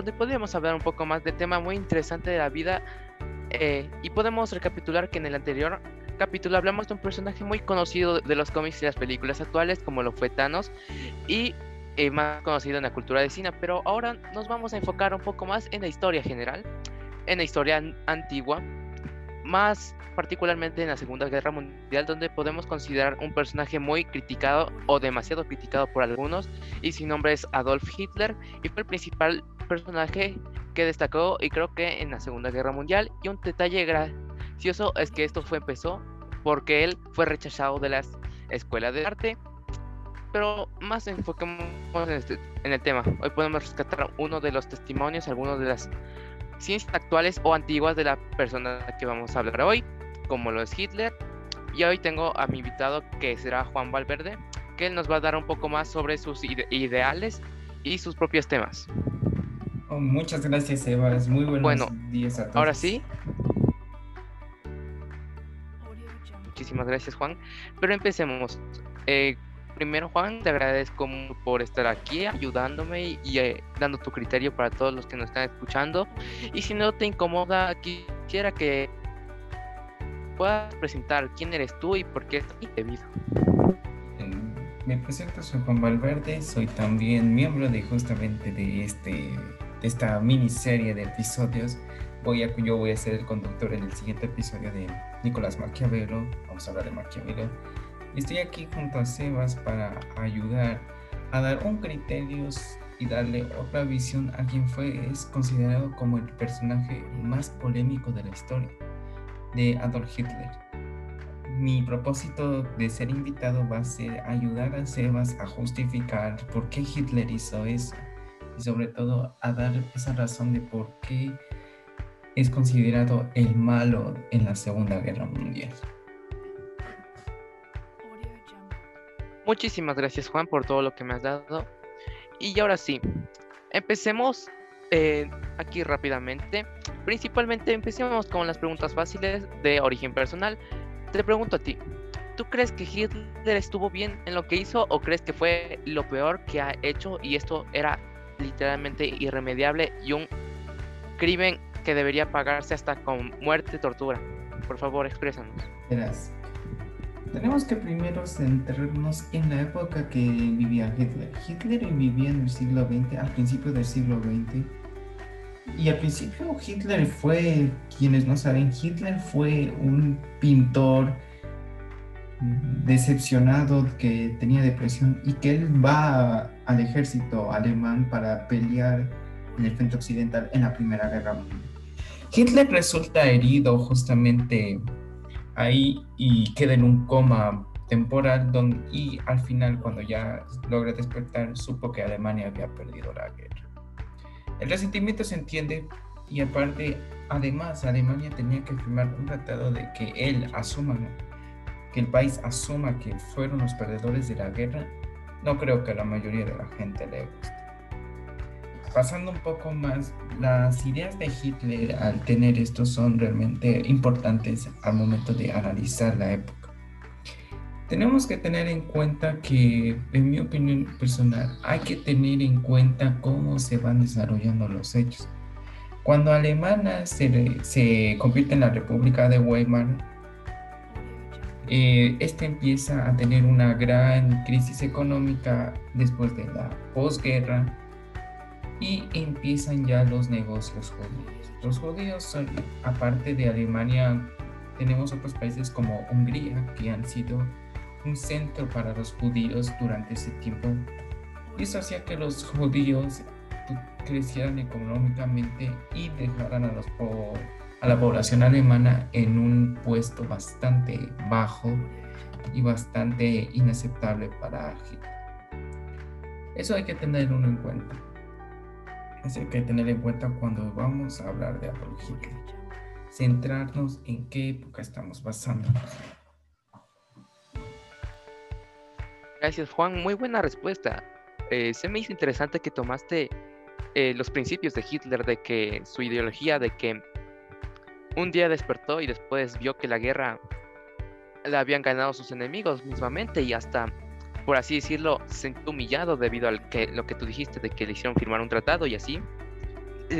donde podríamos hablar un poco más de tema muy interesante de la vida eh, y podemos recapitular que en el anterior capítulo hablamos de un personaje muy conocido de los cómics y las películas actuales como lo fue Thanos y eh, más conocido en la cultura de cine, pero ahora nos vamos a enfocar un poco más en la historia general, en la historia antigua, más particularmente en la Segunda Guerra Mundial, donde podemos considerar un personaje muy criticado o demasiado criticado por algunos, y su nombre es Adolf Hitler, y fue el principal personaje que destacó, y creo que en la Segunda Guerra Mundial. Y un detalle gracioso es que esto fue empezó porque él fue rechazado de las escuelas de arte. Pero más enfoquemos en, este, en el tema. Hoy podemos rescatar uno de los testimonios, algunos de las ciencias actuales o antiguas de la persona que vamos a hablar hoy como lo es Hitler. Y hoy tengo a mi invitado que será Juan Valverde, que él nos va a dar un poco más sobre sus ideales y sus propios temas. Oh, muchas gracias, Eva. Es muy buenos bueno, días a todos. Ahora sí. Muchísimas gracias, Juan. Pero empecemos. Eh, primero, Juan, te agradezco por estar aquí ayudándome y, eh, dando tu criterio para todos los que nos están escuchando. Y si no te incomoda, quisiera que puedas presentar quién eres tú y por qué estás debido. Me presento, soy Juan Valverde, soy también miembro de justamente de, este, de esta miniserie de episodios. Voy a, yo voy a ser el conductor en el siguiente episodio de Nicolás Maquiavelo. Vamos a hablar de Maquiavelo. Estoy aquí junto a Sebas para ayudar a dar un criterio y darle otra visión a quien fue es considerado como el personaje más polémico de la historia de Adolf Hitler. Mi propósito de ser invitado va a ser ayudar a Sebas a justificar por qué Hitler hizo eso y sobre todo a dar esa razón de por qué es considerado el malo en la Segunda Guerra Mundial. Muchísimas gracias Juan por todo lo que me has dado. Y ahora sí, empecemos eh, aquí rápidamente. Principalmente empecemos con las preguntas fáciles de origen personal. Te pregunto a ti, ¿tú crees que Hitler estuvo bien en lo que hizo o crees que fue lo peor que ha hecho y esto era literalmente irremediable y un crimen que debería pagarse hasta con muerte, tortura? Por favor, exprésanos. Verás, tenemos que primero centrarnos en la época que vivía Hitler. Hitler vivía en el siglo XX, al principio del siglo XX y al principio Hitler fue, quienes no saben, Hitler fue un pintor decepcionado que tenía depresión y que él va al ejército alemán para pelear en el frente occidental en la Primera Guerra Mundial. Hitler resulta herido justamente ahí y queda en un coma temporal donde, y al final cuando ya logra despertar supo que Alemania había perdido la guerra. El resentimiento se entiende y aparte, además, Alemania tenía que firmar un tratado de que él asuma, que el país asuma que fueron los perdedores de la guerra. No creo que a la mayoría de la gente le guste. Pasando un poco más, las ideas de Hitler al tener esto son realmente importantes al momento de analizar la época tenemos que tener en cuenta que, en mi opinión personal, hay que tener en cuenta cómo se van desarrollando los hechos. Cuando Alemania se, se convierte en la República de Weimar, eh, este empieza a tener una gran crisis económica después de la posguerra y empiezan ya los negocios judíos. Los judíos, aparte de Alemania, tenemos otros países como Hungría que han sido un centro para los judíos durante ese tiempo. Y eso hacía que los judíos crecieran económicamente y dejaran a, los a la población alemana en un puesto bastante bajo y bastante inaceptable para Hitler. Eso hay que tenerlo en cuenta. Eso hay que tener en cuenta cuando vamos a hablar de Adolf Hitler. Centrarnos en qué época estamos basándonos. Gracias, Juan. Muy buena respuesta. Eh, se me hizo interesante que tomaste eh, los principios de Hitler, de que su ideología, de que un día despertó y después vio que la guerra la habían ganado sus enemigos mismamente y hasta por así decirlo, se sintió humillado debido a que, lo que tú dijiste, de que le hicieron firmar un tratado y así.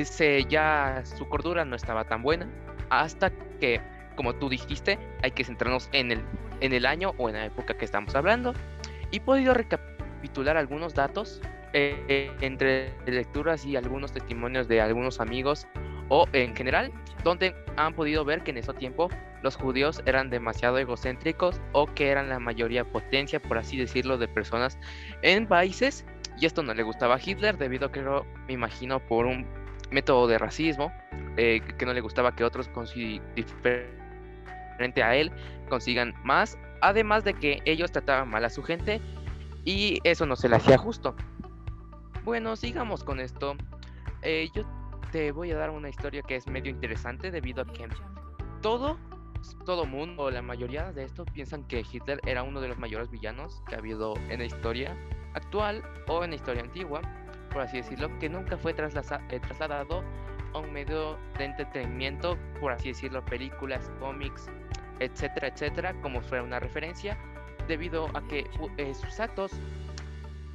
Se, ya su cordura no estaba tan buena hasta que, como tú dijiste, hay que centrarnos en el, en el año o en la época que estamos hablando. Y he podido recapitular algunos datos eh, entre lecturas y algunos testimonios de algunos amigos o en general, donde han podido ver que en ese tiempo los judíos eran demasiado egocéntricos o que eran la mayoría potencia, por así decirlo, de personas en países. Y esto no le gustaba a Hitler debido a que, me imagino, por un método de racismo, eh, que no le gustaba que otros diferente a él consigan más, además de que ellos trataban mal a su gente y eso no se le hacía justo. Bueno, sigamos con esto. Eh, yo te voy a dar una historia que es medio interesante debido a que todo, todo mundo, la mayoría de estos piensan que Hitler era uno de los mayores villanos que ha habido en la historia actual o en la historia antigua, por así decirlo, que nunca fue eh, trasladado a un medio de entretenimiento, por así decirlo, películas, cómics, etcétera, etcétera, como fuera una referencia, debido a que eh, sus actos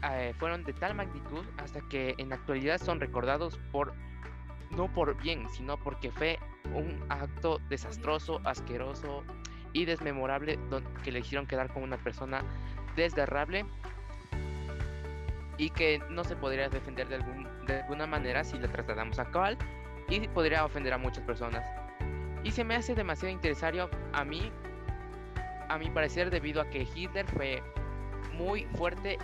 eh, fueron de tal magnitud hasta que en la actualidad son recordados por no por bien, sino porque fue un acto desastroso, asqueroso y desmemorable que le hicieron quedar como una persona desgarrable y que no se podría defender de, algún, de alguna manera si le tratamos a cabal y podría ofender a muchas personas. Y se me hace demasiado interesante a mí, a mi parecer, debido a que Hitler fue muy fuerte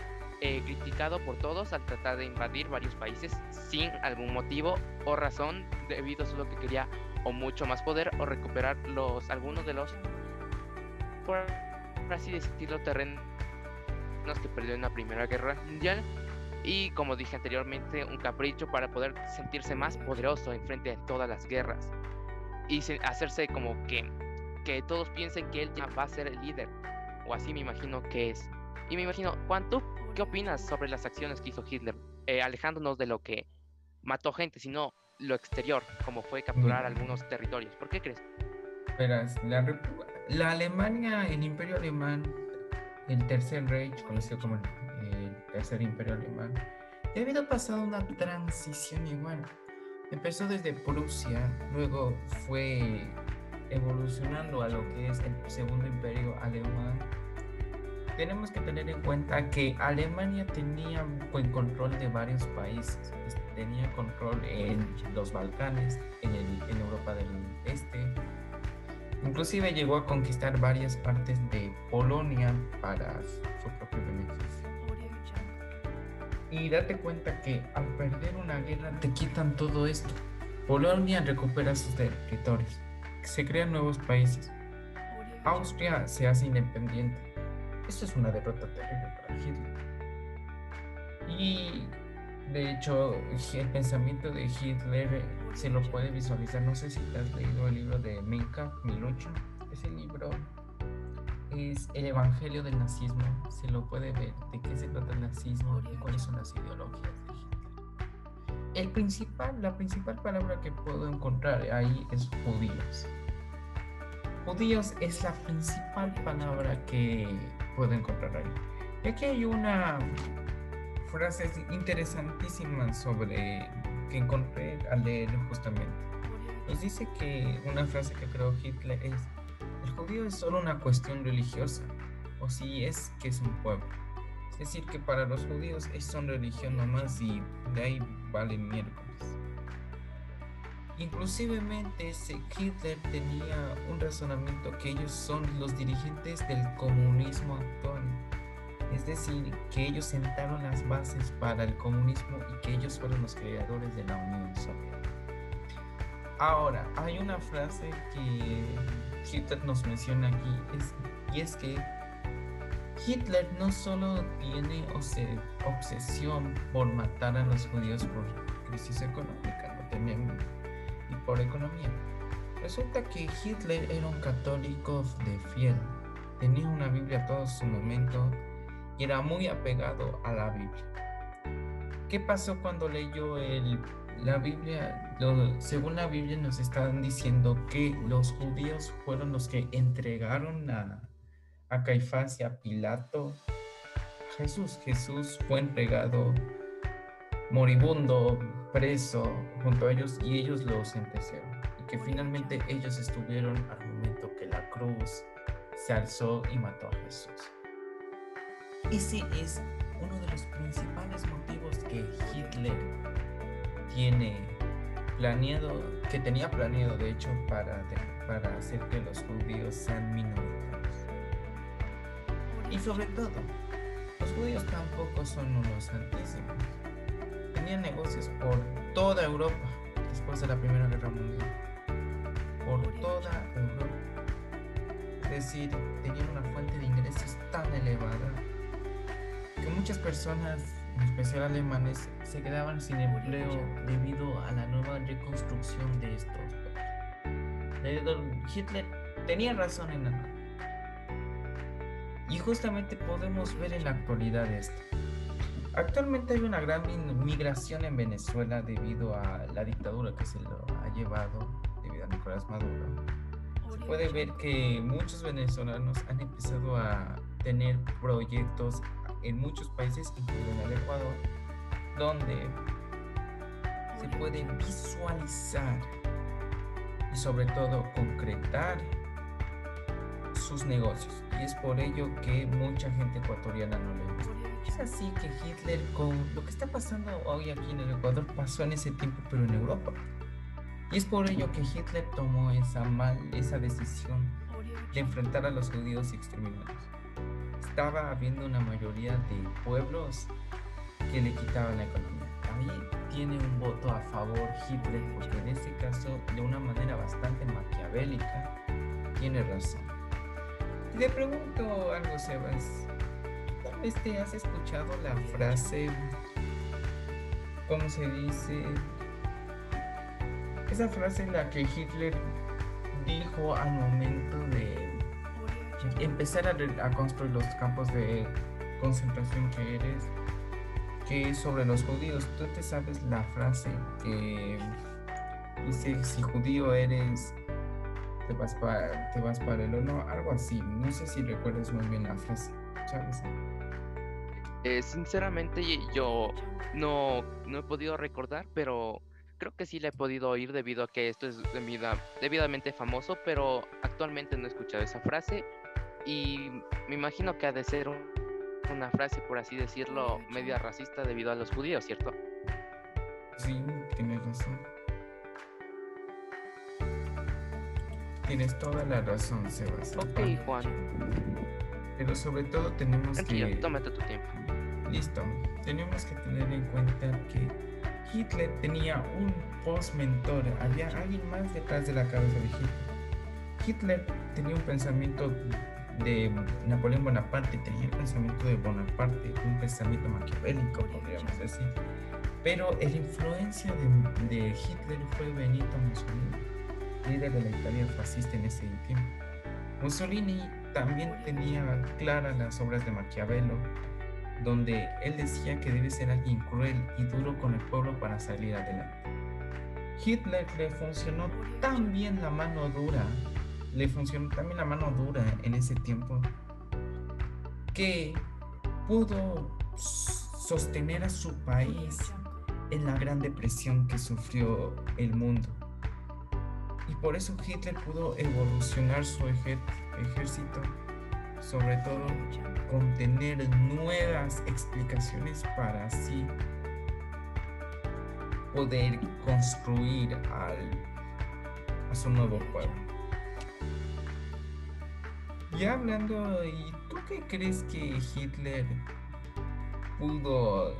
eh, criticado por todos al tratar de invadir varios países sin algún motivo o razón debido a solo que quería o mucho más poder o recuperar los algunos de los por así decirlo terrenos que perdió en la primera guerra mundial. Y como dije anteriormente un capricho para poder sentirse más poderoso en frente a todas las guerras y hacerse como que que todos piensen que él ya va a ser el líder o así me imagino que es y me imagino cuánto ¿Qué opinas sobre las acciones que hizo Hitler, eh, alejándonos de lo que mató gente, sino lo exterior, como fue capturar algunos territorios? ¿Por qué crees? Verás, la, Alemania, el Imperio Alemán, el Tercer Reich, conocido como el, Tercer Imperio Alemán, ha habido pasado una transición igual. Empezó desde Prusia, luego fue evolucionando a lo que es el Segundo Imperio Alemán tenemos que tener en cuenta que Alemania tenía buen control de varios países. Tenía control en los Balcanes, en, Europa del Este. Inclusive llegó a conquistar varias partes de Polonia para su propio beneficio. Y date cuenta que al perder una guerra te quitan todo esto. Polonia recupera sus territorios. Se crean nuevos países. Austria se hace independiente esto es una derrota terrible para Hitler. Y de hecho, el pensamiento de Hitler eh, se lo puede visualizar. No sé si te has leído el libro de Mein Kampf, 1008. Ese libro es el evangelio del nazismo. Se lo puede ver de qué se trata el nazismo y cuáles son las ideologías de Hitler. El principal, la principal palabra que puedo encontrar ahí es judíos. Judíos es la principal palabra que puedo encontrar ahí. Y aquí hay una frase interesantísima sobre que encontré al leerlo justamente. Nos dice que una frase que creó Hitler es, el judío es solo una cuestión religiosa, o si es que es un pueblo. Es decir, que para los judíos es son religión nomás y de ahí vale miércoles. Inclusivemente Hitler tenía un razonamiento que ellos son los dirigentes del comunismo actual. Es decir, que ellos sentaron las bases para el comunismo y que ellos fueron los creadores de la Unión Soviética. Ahora, hay una frase que Hitler nos menciona aquí y es que Hitler no solo tiene obsesión por matar a los judíos por crisis económica, no también por economía. Resulta que Hitler era un católico de fiel, tenía una Biblia todo su momento y era muy apegado a la Biblia. ¿Qué pasó cuando leyó la Biblia? según la Biblia nos están diciendo que los judíos fueron los que entregaron a, a Caifás y a Pilato Jesús. Jesús fue entregado moribundo, preso junto a ellos y ellos lo sentecieron. Y que finalmente ellos estuvieron al momento que la cruz se alzó y mató a Jesús. Ese es uno de los principales motivos que Hitler tiene planeado, que tenía planeado de hecho para, para hacer que los judíos sean minoritarios. Y sobre todo, los judíos tampoco son unos santísimos. Tenían negocios por toda Europa después de la Primera Guerra Mundial. Por toda Europa. Es decir, tenían una fuente de ingresos tan elevada que muchas personas, en especial alemanes, se quedaban sin empleo debido a la nueva reconstrucción de estos Hitler tenía razón en nada. Y justamente podemos ver en la actualidad esto. Actualmente hay una gran migración en Venezuela debido a la dictadura que se lo ha llevado, debido a Nicolás Maduro. Se puede ver que muchos venezolanos han empezado a tener proyectos en muchos países, incluido en el Ecuador, donde se puede visualizar y sobre todo concretar sus negocios. Y es por ello que mucha gente ecuatoriana no le gusta. Es así que Hitler, con lo que está pasando hoy aquí en el Ecuador, pasó en ese tiempo, pero en Europa. Y es por ello que Hitler tomó esa, mal, esa decisión de enfrentar a los judíos y exterminarlos estaba habiendo una mayoría de pueblos que le quitaban la economía. Ahí tiene un voto a favor Hitler porque en este caso de una manera bastante maquiavélica tiene razón. Le pregunto algo, Sebas. Tal vez te has escuchado la frase, ¿cómo se dice? Esa frase en la que Hitler dijo al momento de empezar a, construir los campos de concentración que eres, que es sobre los judíos. Tú te sabes la frase que dice, si judío eres, te vas para, te vas para el horno, algo así. No sé si recuerdas muy bien la frase, ¿sabes? Eh, sinceramente yo no, no he podido recordar, pero creo que sí la he podido oír debido a que esto es debidamente famoso, pero actualmente no he escuchado esa frase y me imagino que ha de ser una frase, por así decirlo, media racista debido a los judíos, ¿cierto? Sí, tienes razón. Tienes toda la razón, Sebastián. Ok, Juan. Pero sobre todo tenemos que... tómate tu tiempo. Listo. Tenemos que tener en cuenta que Hitler tenía un post-mentor. Había alguien más detrás de la cabeza de Hitler. Hitler tenía un pensamiento de Napoleón Bonaparte, tenía el pensamiento de Bonaparte, un pensamiento maquiavélico, podríamos decir. Pero la influencia de, Hitler fue Benito Mussolini, líder de la Italia fascista en ese tiempo. Mussolini también tenía claras las obras de Maquiavelo, donde él decía que debe ser alguien cruel y duro con el pueblo para salir adelante. Hitler le funcionó tan bien la mano dura le funcionó también la mano dura en ese tiempo que pudo sostener a su país en la gran depresión que sufrió el mundo. Por eso Hitler pudo evolucionar su ejército, sobre todo con tener nuevas explicaciones para así poder construir a su nuevo pueblo. Ya hablando, ¿y tú qué crees que Hitler pudo,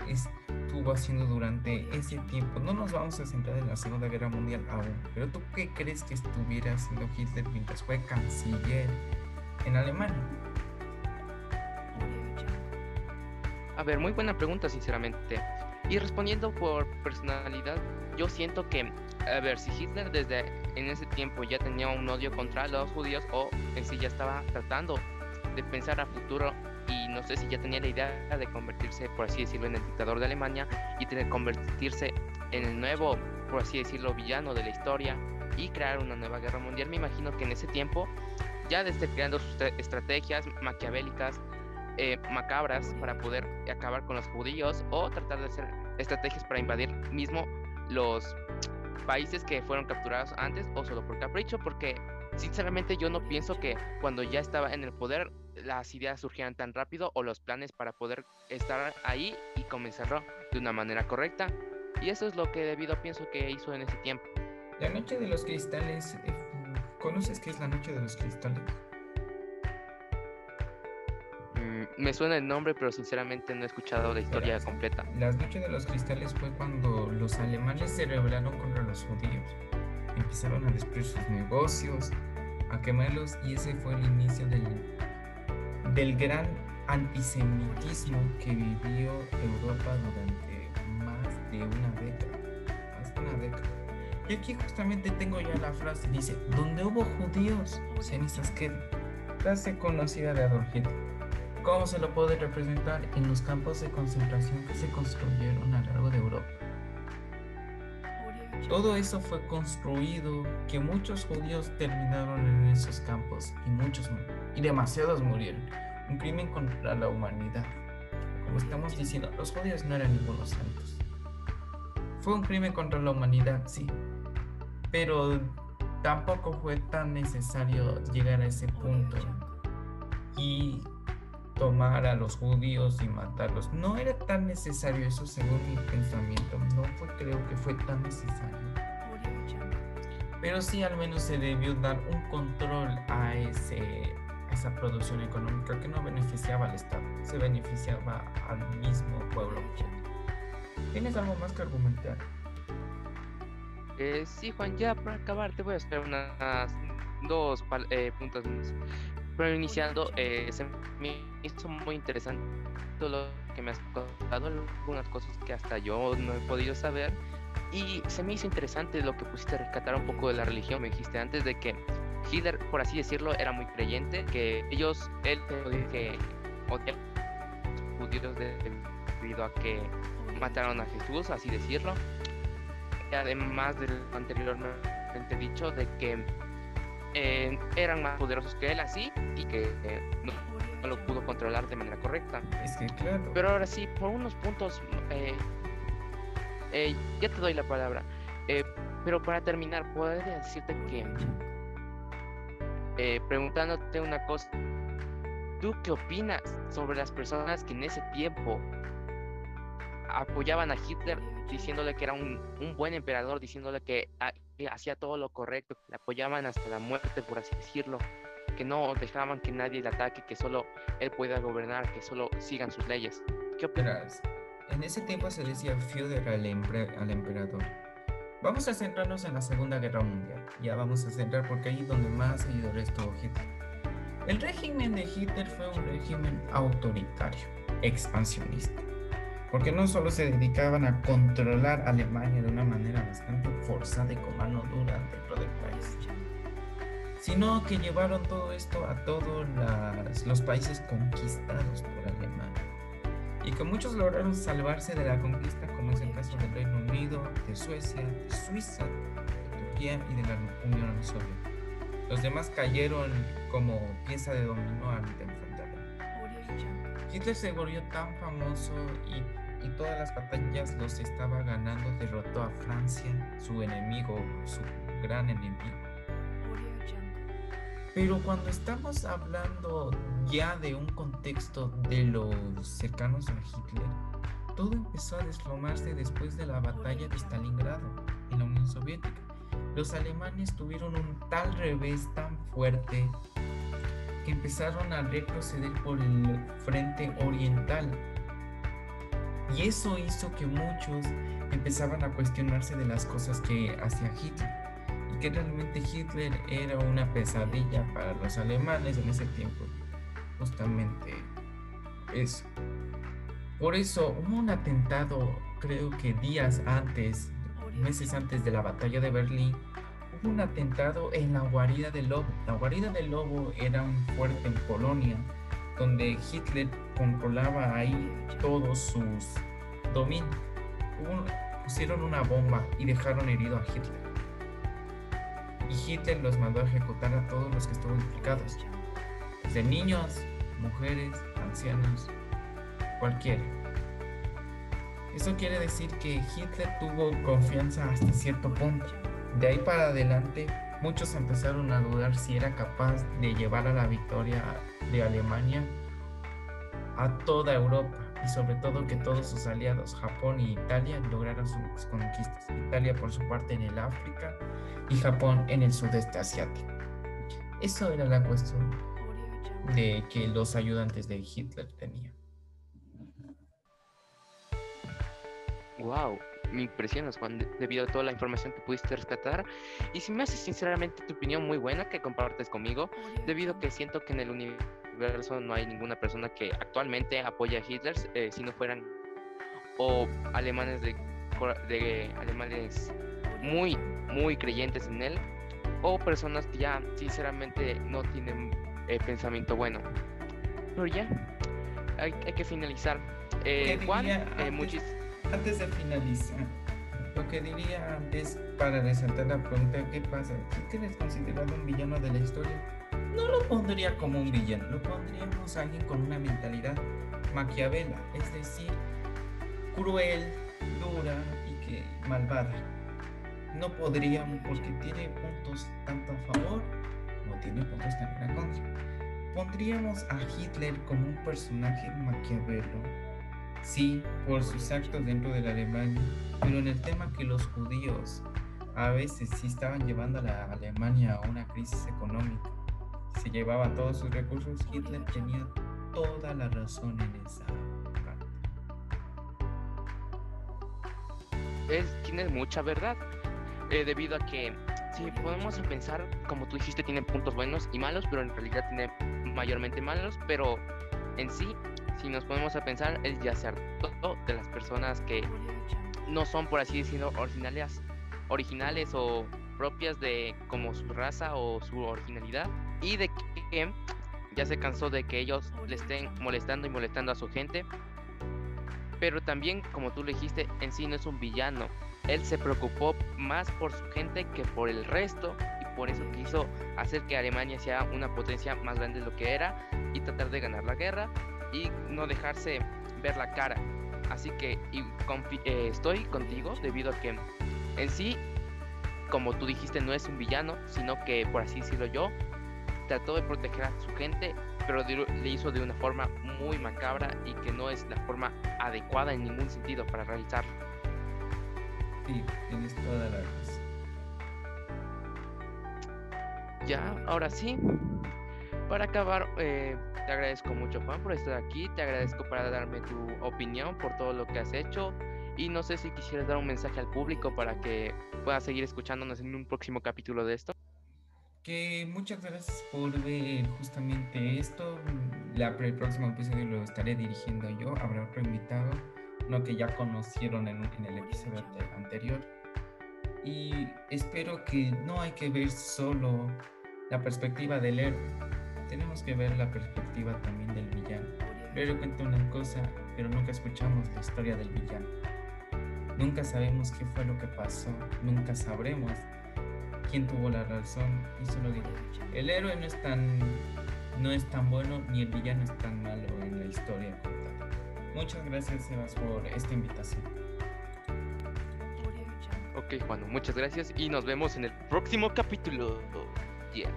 estuvo haciendo durante ese tiempo? No nos vamos a centrar en la Segunda Guerra Mundial aún, pero ¿tú qué crees que estuviera haciendo Hitler mientras fue canciller en Alemania? A ver, muy buena pregunta, sinceramente. Y respondiendo por personalidad, yo siento que, a ver, si Hitler desde en ese tiempo ya tenía un odio contra los judíos o en sí ya estaba tratando de pensar a futuro no sé si ya tenía la idea de convertirse, por así decirlo, en el dictador de Alemania y convertirse en el nuevo, por así decirlo, villano de la historia y crear una nueva guerra mundial. Me imagino que en ese tiempo, ya desde creando sus estrategias maquiavélicas, eh, macabras para poder acabar con los judíos o tratar de hacer estrategias para invadir mismo los países que fueron capturados antes o solo por capricho, porque sinceramente yo no pienso que cuando ya estaba en el poder las ideas surgieran tan rápido o los planes para poder estar ahí y comenzarlo de una manera correcta. Y eso es lo que debido pienso que hizo en ese tiempo. La Noche de los Cristales, eh, ¿conoces qué es la Noche de los Cristales? Mm, me suena el nombre, pero sinceramente no he escuchado la historia completa. La Noche de los Cristales fue cuando los alemanes se rebelaron contra los judíos. Empezaron a destruir sus negocios, a quemarlos y ese fue el inicio del, del gran antisemitismo que vivió Europa durante más de una década. Más de una década. Y aquí justamente tengo ya la frase, dice, donde hubo judíos, cenizas quedan. Frase conocida de Adolf Hitler. ¿Cómo se lo puede representar en los campos de concentración que se construyeron a lo largo de Europa? Todo eso fue construido, que muchos judíos terminaron en esos campos y muchos y demasiados murieron. Un crimen contra la humanidad. Como estamos diciendo, los judíos no eran ningunos santos. Fue un crimen contra la humanidad, sí, pero tampoco fue tan necesario llegar a ese punto y tomar a los judíos y matarlos. No era tan necesario eso según mi pensamiento. No fue, creo que fue tan necesario. Pero sí al menos se debió dar un control a, ese, a esa producción económica que no beneficiaba al Estado, se beneficiaba al mismo pueblo. ¿Tienes algo más que argumentar? Eh, sí, Juan, ya para acabar te voy a hacer unas dos eh, puntos más. Pero iniciando, eh, se me hizo muy interesante todo lo que me has contado, algunas cosas que hasta yo no he podido saber. Y se me hizo interesante lo que pusiste a rescatar un poco de la religión. Me dijiste antes de que Hitler, por así decirlo, era muy creyente, que ellos, él que odiaba a los judíos debido a que mataron a Jesús, así decirlo además de lo anteriormente dicho, de que eh, eran más poderosos que él así y que eh, no, lo pudo controlar de manera correcta. Es que claro. Pero ahora sí, por unos puntos, eh, ya te doy la palabra. pero para terminar, podría decirte que, preguntándote una cosa, ¿tú qué opinas sobre las personas que en ese tiempo apoyaban a Hitler diciéndole que era un, buen emperador, diciéndole ah, que, hacía todo lo correcto, que le apoyaban hasta la muerte, por así decirlo, que no dejaban que nadie le ataque, que solo él pueda gobernar, que solo sigan sus leyes. ¿Qué opinas? En ese tiempo se decía Führer al, emperador. Vamos a centrarnos en la Segunda Guerra Mundial. Ya vamos a centrar porque ahí es donde más seguidores estuvo Hitler. El régimen de Hitler fue un régimen autoritario, expansionista porque no solo se dedicaban a controlar Alemania de una manera bastante forzada y con mano dura sino que llevaron todo esto a todos los países conquistados por Alemania, y que muchos lograron salvarse de la conquista, como es el caso del Reino Unido, de Suecia, de Suiza, de Turquía y de la Unión Soviética. Los demás cayeron como pieza de dominó ante enfrentarlo. Hitler se volvió tan famoso y y todas las batallas los estaba ganando, derrotó a Francia, su enemigo, su gran enemigo. Pero cuando estamos hablando ya de un contexto de los cercanos a Hitler, todo empezó a desplomarse después de la batalla de Stalingrado en la Unión Soviética. Los alemanes tuvieron un tal revés tan fuerte que empezaron a retroceder por el frente oriental y eso hizo que muchos empezaban a cuestionarse de las cosas que hacía Hitler. Que realmente Hitler era una pesadilla para los alemanes en ese tiempo. Justamente eso. Por eso hubo un atentado, creo que días antes, meses antes de la batalla de Berlín, hubo un atentado en la guarida del lobo. La guarida del lobo era un fuerte en Polonia donde Hitler controlaba ahí todos sus dominios. pusieron una bomba y dejaron herido a Hitler. Y Hitler los mandó a ejecutar a todos los que estaban implicados, desde niños, mujeres ancianos, cualquiera. Eso quiere decir que Hitler tuvo confianza hasta cierto punto. De ahí para adelante, muchos empezaron a dudar si era capaz de llevar a la victoria de Alemania a toda Europa y sobre todo que todos sus aliados, Japón y Italia, lograran sus conquistas. Italia por su parte en el África y Japón en el sudeste asiático. Eso era la cuestión de que los ayudantes de Hitler tenían. Wow, me impresionas Juan debido a toda la información que pudiste rescatar y si me hace sinceramente tu opinión muy buena que compartes conmigo debido a que siento que en el universo no hay ninguna persona que actualmente apoye a Hitler eh, si no fueran o alemanes de, de alemanes muy muy creyentes en él o personas que ya sinceramente no tienen eh, pensamiento bueno pero ya hay, que finalizar eh, Juan muchísimas antes de finalizar, lo que diría antes para resaltar la pregunta, ¿qué pasa? ¿Quién es considerado un villano de la historia? No lo pondría como un villano, lo pondríamos a alguien con una mentalidad maquiavela, es decir, cruel, dura y que malvada. No podríamos, porque tiene puntos tanto a favor como tiene puntos también a contra. Pondríamos a Hitler como un personaje maquiavelo sí, por sus actos dentro de la Alemania, pero en el tema que los judíos a veces sí estaban llevando a la Alemania a una crisis económica, se llevaba todos sus recursos, Hitler tenía toda la razón en esa parte. Es, tiene mucha verdad, eh, debido a que si podemos pensar, como tú dijiste, tiene puntos buenos y malos, pero en realidad tiene mayormente malos, pero en sí si nos ponemos a pensar, es ya ser todo de las personas que no son, por así decirlo, originales, originales o propias de como su raza o su originalidad y de que ya se cansó de que ellos le estén molestando y molestando a su gente. Pero también, como tú le dijiste, en sí no es un villano. Él se preocupó más por su gente que por el resto y por eso quiso hacer que Alemania sea una potencia más grande de lo que era y tratar de ganar la guerra y no dejarse ver la cara. Así que eh, estoy contigo debido a que en sí, como tú dijiste, no es un villano, sino que, por así decirlo yo, trató de proteger a su gente, pero le hizo de una forma muy macabra y que no es la forma adecuada en ningún sentido para realizarlo. Sí, tienes toda la razón. Ya, ahora sí, para acabar, eh, te agradezco mucho Juan por estar aquí, te agradezco para darme tu opinión por todo lo que has hecho y no sé si quisieras dar un mensaje al público para que pueda seguir escuchándonos en un próximo capítulo de esto. Que muchas gracias por ver justamente esto. La, el próximo episodio lo estaré dirigiendo yo. Habrá otro invitado, no que ya conocieron en, en el episodio anterior. Y espero que no hay que ver solo la perspectiva del héroe, tenemos que ver la perspectiva también del villano. Pero cuenta una cosa, pero nunca escuchamos la historia del villano. Nunca sabemos qué fue lo que pasó, nunca sabremos quién tuvo la razón. Y solo digo, el héroe no es tan, no es tan bueno ni el villano es tan malo en la historia Muchas gracias, Sebas, por esta invitación. Ok, Juan, muchas gracias y nos vemos en el próximo capítulo. Yeah.